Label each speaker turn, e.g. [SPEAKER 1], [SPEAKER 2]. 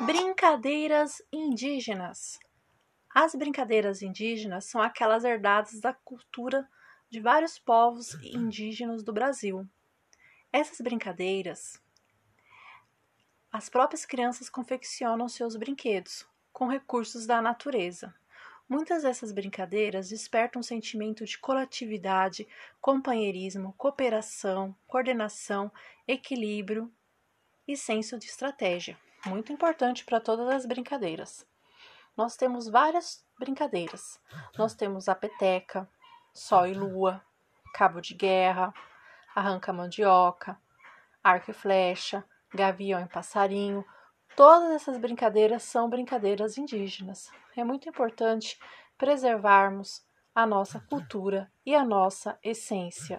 [SPEAKER 1] Brincadeiras indígenas. As brincadeiras indígenas são aquelas herdadas da cultura de vários povos indígenas do Brasil. Essas brincadeiras, as próprias crianças confeccionam seus brinquedos com recursos da natureza. Muitas dessas brincadeiras despertam um sentimento de coletividade, companheirismo, cooperação, coordenação, equilíbrio e senso de estratégia muito importante para todas as brincadeiras. Nós temos várias brincadeiras. Nós temos a peteca, sol e lua, cabo de guerra, arranca mandioca, arco e flecha, gavião e passarinho. Todas essas brincadeiras são brincadeiras indígenas. É muito importante preservarmos a nossa cultura e a nossa essência.